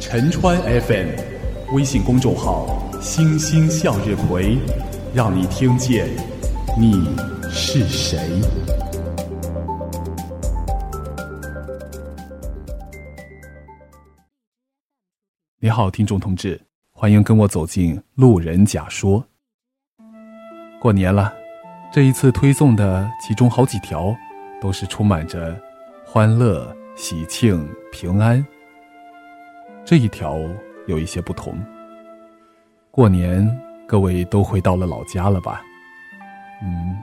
陈川 FM 微信公众号“星星向日葵”，让你听见你是谁。你好，听众同志，欢迎跟我走进路人甲说。过年了，这一次推送的其中好几条，都是充满着欢乐、喜庆、平安。这一条有一些不同。过年，各位都回到了老家了吧？嗯，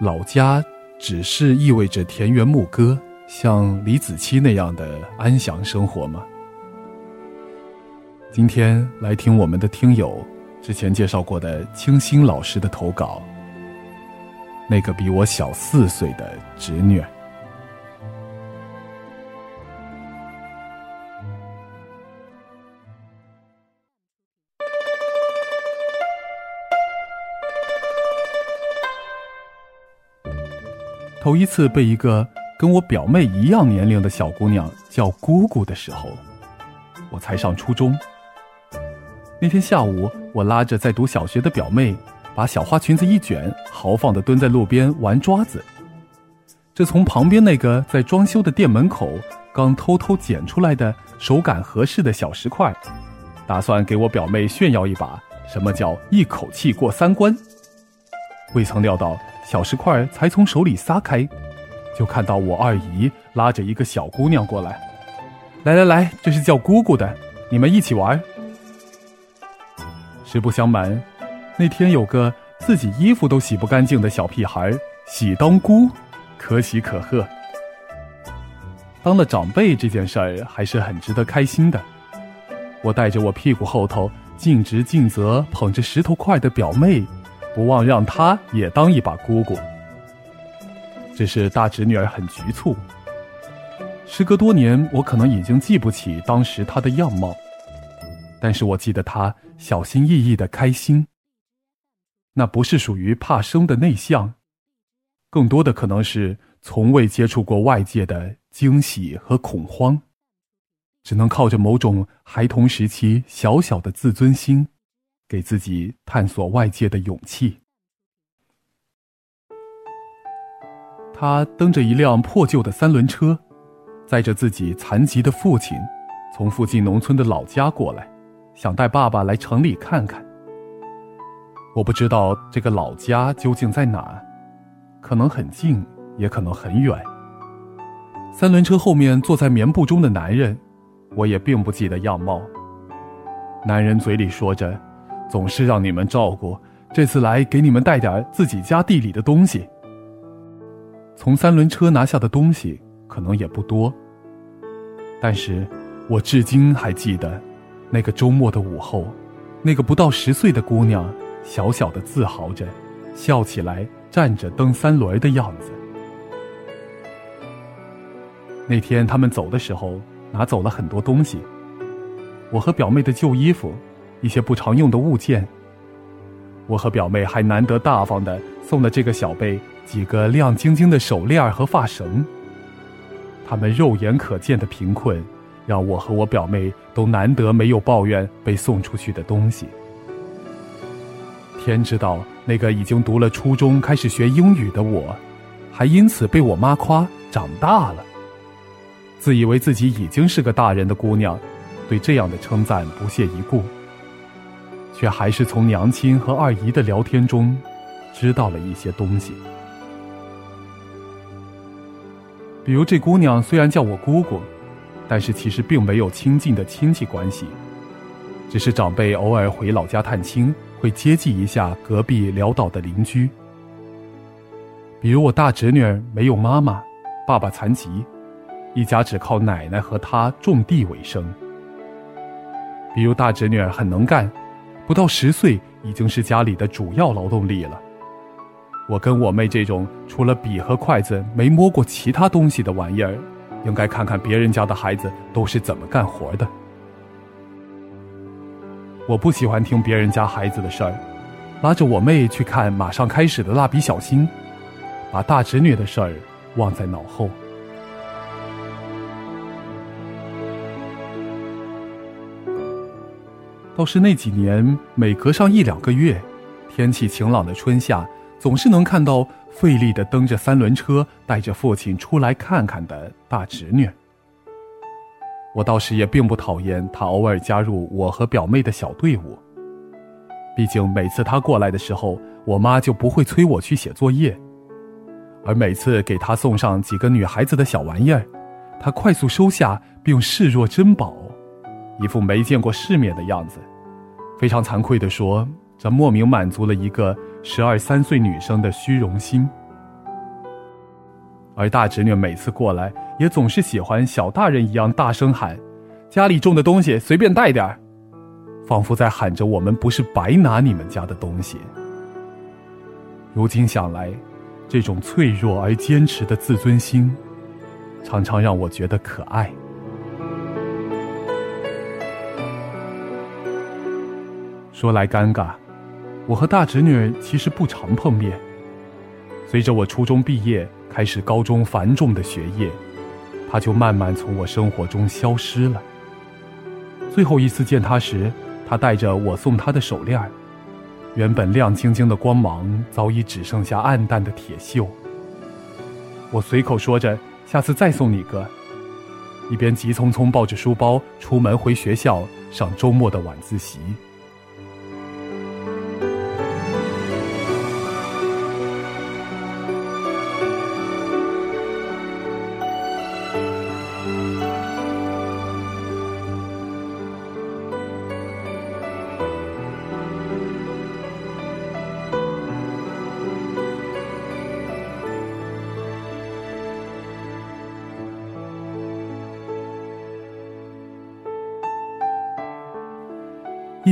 老家只是意味着田园牧歌，像李子柒那样的安详生活吗？今天来听我们的听友之前介绍过的清新老师的投稿。那个比我小四岁的侄女。头一次被一个跟我表妹一样年龄的小姑娘叫姑姑的时候，我才上初中。那天下午，我拉着在读小学的表妹，把小花裙子一卷，豪放的蹲在路边玩抓子。这从旁边那个在装修的店门口刚偷偷捡出来的手感合适的小石块，打算给我表妹炫耀一把，什么叫一口气过三关。未曾料到。小石块才从手里撒开，就看到我二姨拉着一个小姑娘过来。来来来，这是叫姑姑的，你们一起玩。实不相瞒，那天有个自己衣服都洗不干净的小屁孩喜当姑，可喜可贺。当了长辈这件事儿还是很值得开心的。我带着我屁股后头尽职尽责捧着石头块的表妹。不忘让她也当一把姑姑。只是大侄女儿很局促。时隔多年，我可能已经记不起当时她的样貌，但是我记得她小心翼翼的开心。那不是属于怕生的内向，更多的可能是从未接触过外界的惊喜和恐慌，只能靠着某种孩童时期小小的自尊心。给自己探索外界的勇气。他蹬着一辆破旧的三轮车，载着自己残疾的父亲，从附近农村的老家过来，想带爸爸来城里看看。我不知道这个老家究竟在哪，可能很近，也可能很远。三轮车后面坐在棉布中的男人，我也并不记得样貌。男人嘴里说着。总是让你们照顾，这次来给你们带点自己家地里的东西。从三轮车拿下的东西可能也不多，但是我至今还记得，那个周末的午后，那个不到十岁的姑娘，小小的自豪着，笑起来站着蹬三轮的样子。那天他们走的时候，拿走了很多东西，我和表妹的旧衣服。一些不常用的物件，我和表妹还难得大方的送了这个小辈几个亮晶晶的手链和发绳。他们肉眼可见的贫困，让我和我表妹都难得没有抱怨被送出去的东西。天知道，那个已经读了初中开始学英语的我，还因此被我妈夸长大了。自以为自己已经是个大人的姑娘，对这样的称赞不屑一顾。却还是从娘亲和二姨的聊天中，知道了一些东西。比如，这姑娘虽然叫我姑姑，但是其实并没有亲近的亲戚关系，只是长辈偶尔回老家探亲，会接济一下隔壁潦倒的邻居。比如，我大侄女儿没有妈妈，爸爸残疾，一家只靠奶奶和她种地为生。比如，大侄女儿很能干。不到十岁，已经是家里的主要劳动力了。我跟我妹这种除了笔和筷子没摸过其他东西的玩意儿，应该看看别人家的孩子都是怎么干活的。我不喜欢听别人家孩子的事儿，拉着我妹去看马上开始的蜡笔小新，把大侄女的事儿忘在脑后。倒是那几年，每隔上一两个月，天气晴朗的春夏，总是能看到费力的蹬着三轮车，带着父亲出来看看的大侄女。我倒是也并不讨厌他偶尔加入我和表妹的小队伍。毕竟每次他过来的时候，我妈就不会催我去写作业，而每次给他送上几个女孩子的小玩意儿，他快速收下并视若珍宝。一副没见过世面的样子，非常惭愧地说：“这莫名满足了一个十二三岁女生的虚荣心。”而大侄女每次过来，也总是喜欢小大人一样大声喊：“家里种的东西随便带点儿。”仿佛在喊着我们不是白拿你们家的东西。如今想来，这种脆弱而坚持的自尊心，常常让我觉得可爱。说来尴尬，我和大侄女其实不常碰面。随着我初中毕业，开始高中繁重的学业，她就慢慢从我生活中消失了。最后一次见她时，她戴着我送她的手链，原本亮晶晶的光芒早已只剩下暗淡的铁锈。我随口说着：“下次再送你个。”一边急匆匆抱着书包出门回学校上周末的晚自习。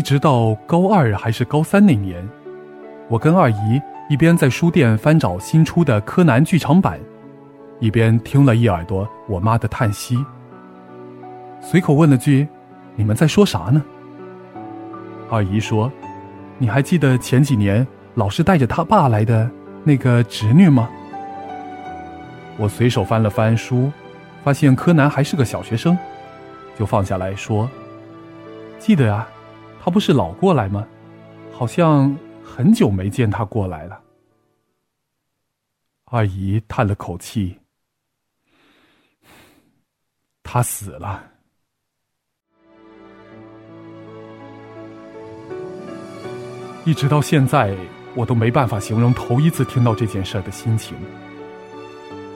一直到高二还是高三那年，我跟二姨一边在书店翻找新出的柯南剧场版，一边听了一耳朵我妈的叹息。随口问了句：“你们在说啥呢？”二姨说：“你还记得前几年老是带着他爸来的那个侄女吗？”我随手翻了翻书，发现柯南还是个小学生，就放下来说：“记得呀。”他不是老过来吗？好像很久没见他过来了。二姨叹了口气：“他死了。”一直到现在，我都没办法形容头一次听到这件事的心情。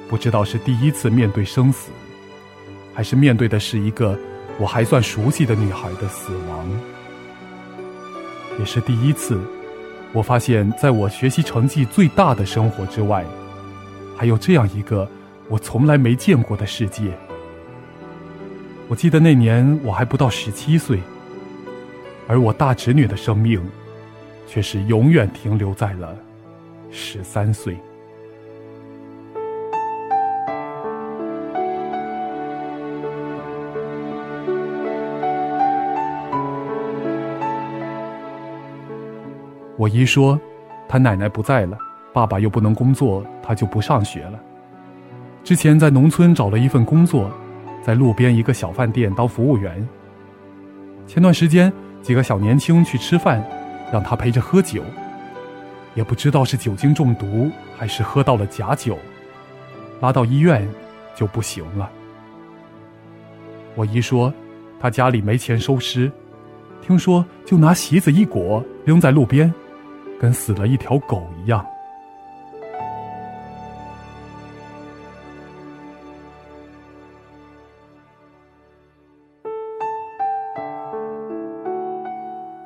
不知道是第一次面对生死，还是面对的是一个我还算熟悉的女孩的死亡。也是第一次，我发现，在我学习成绩最大的生活之外，还有这样一个我从来没见过的世界。我记得那年我还不到十七岁，而我大侄女的生命，却是永远停留在了十三岁。我姨说，他奶奶不在了，爸爸又不能工作，他就不上学了。之前在农村找了一份工作，在路边一个小饭店当服务员。前段时间几个小年轻去吃饭，让他陪着喝酒，也不知道是酒精中毒还是喝到了假酒，拉到医院就不行了。我姨说，他家里没钱收尸，听说就拿席子一裹扔在路边。跟死了一条狗一样。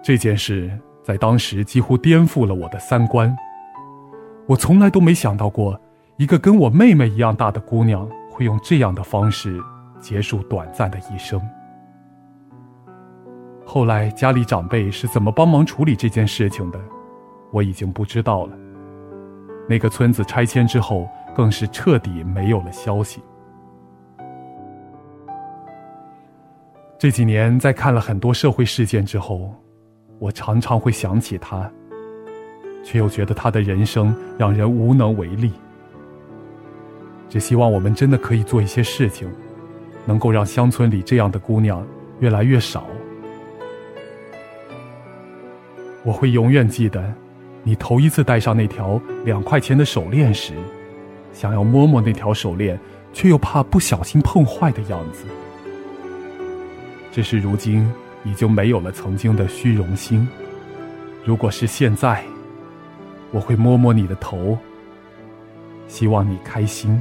这件事在当时几乎颠覆了我的三观。我从来都没想到过，一个跟我妹妹一样大的姑娘会用这样的方式结束短暂的一生。后来家里长辈是怎么帮忙处理这件事情的？我已经不知道了。那个村子拆迁之后，更是彻底没有了消息。这几年，在看了很多社会事件之后，我常常会想起他，却又觉得他的人生让人无能为力。只希望我们真的可以做一些事情，能够让乡村里这样的姑娘越来越少。我会永远记得，你头一次戴上那条两块钱的手链时，想要摸摸那条手链，却又怕不小心碰坏的样子。只是如今已经没有了曾经的虚荣心。如果是现在，我会摸摸你的头，希望你开心。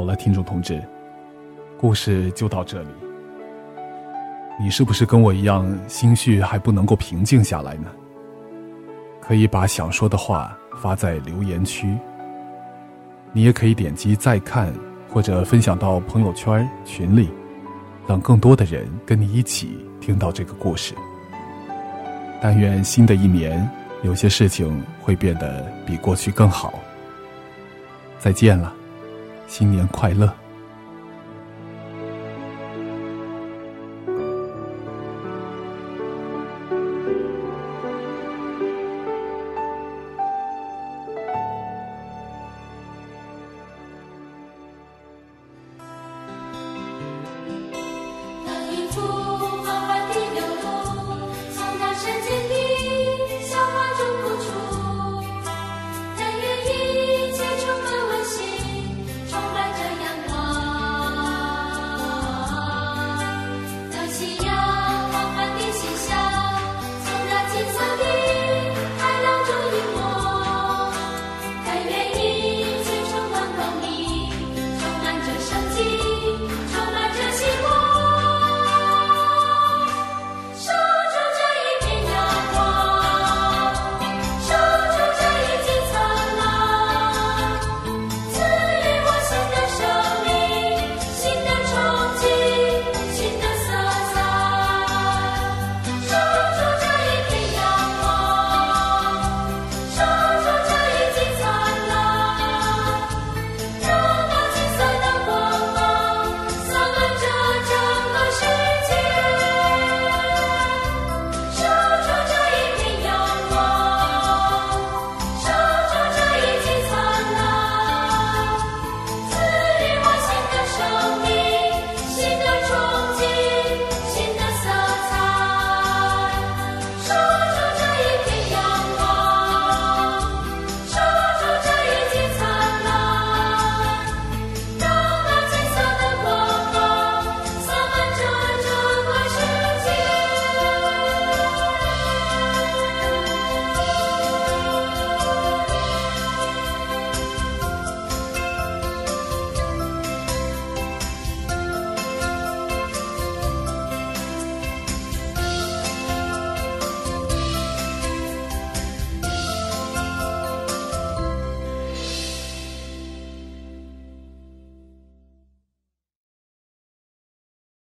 好了，听众同志，故事就到这里。你是不是跟我一样，心绪还不能够平静下来呢？可以把想说的话发在留言区。你也可以点击再看，或者分享到朋友圈群里，让更多的人跟你一起听到这个故事。但愿新的一年，有些事情会变得比过去更好。再见了。新年快乐！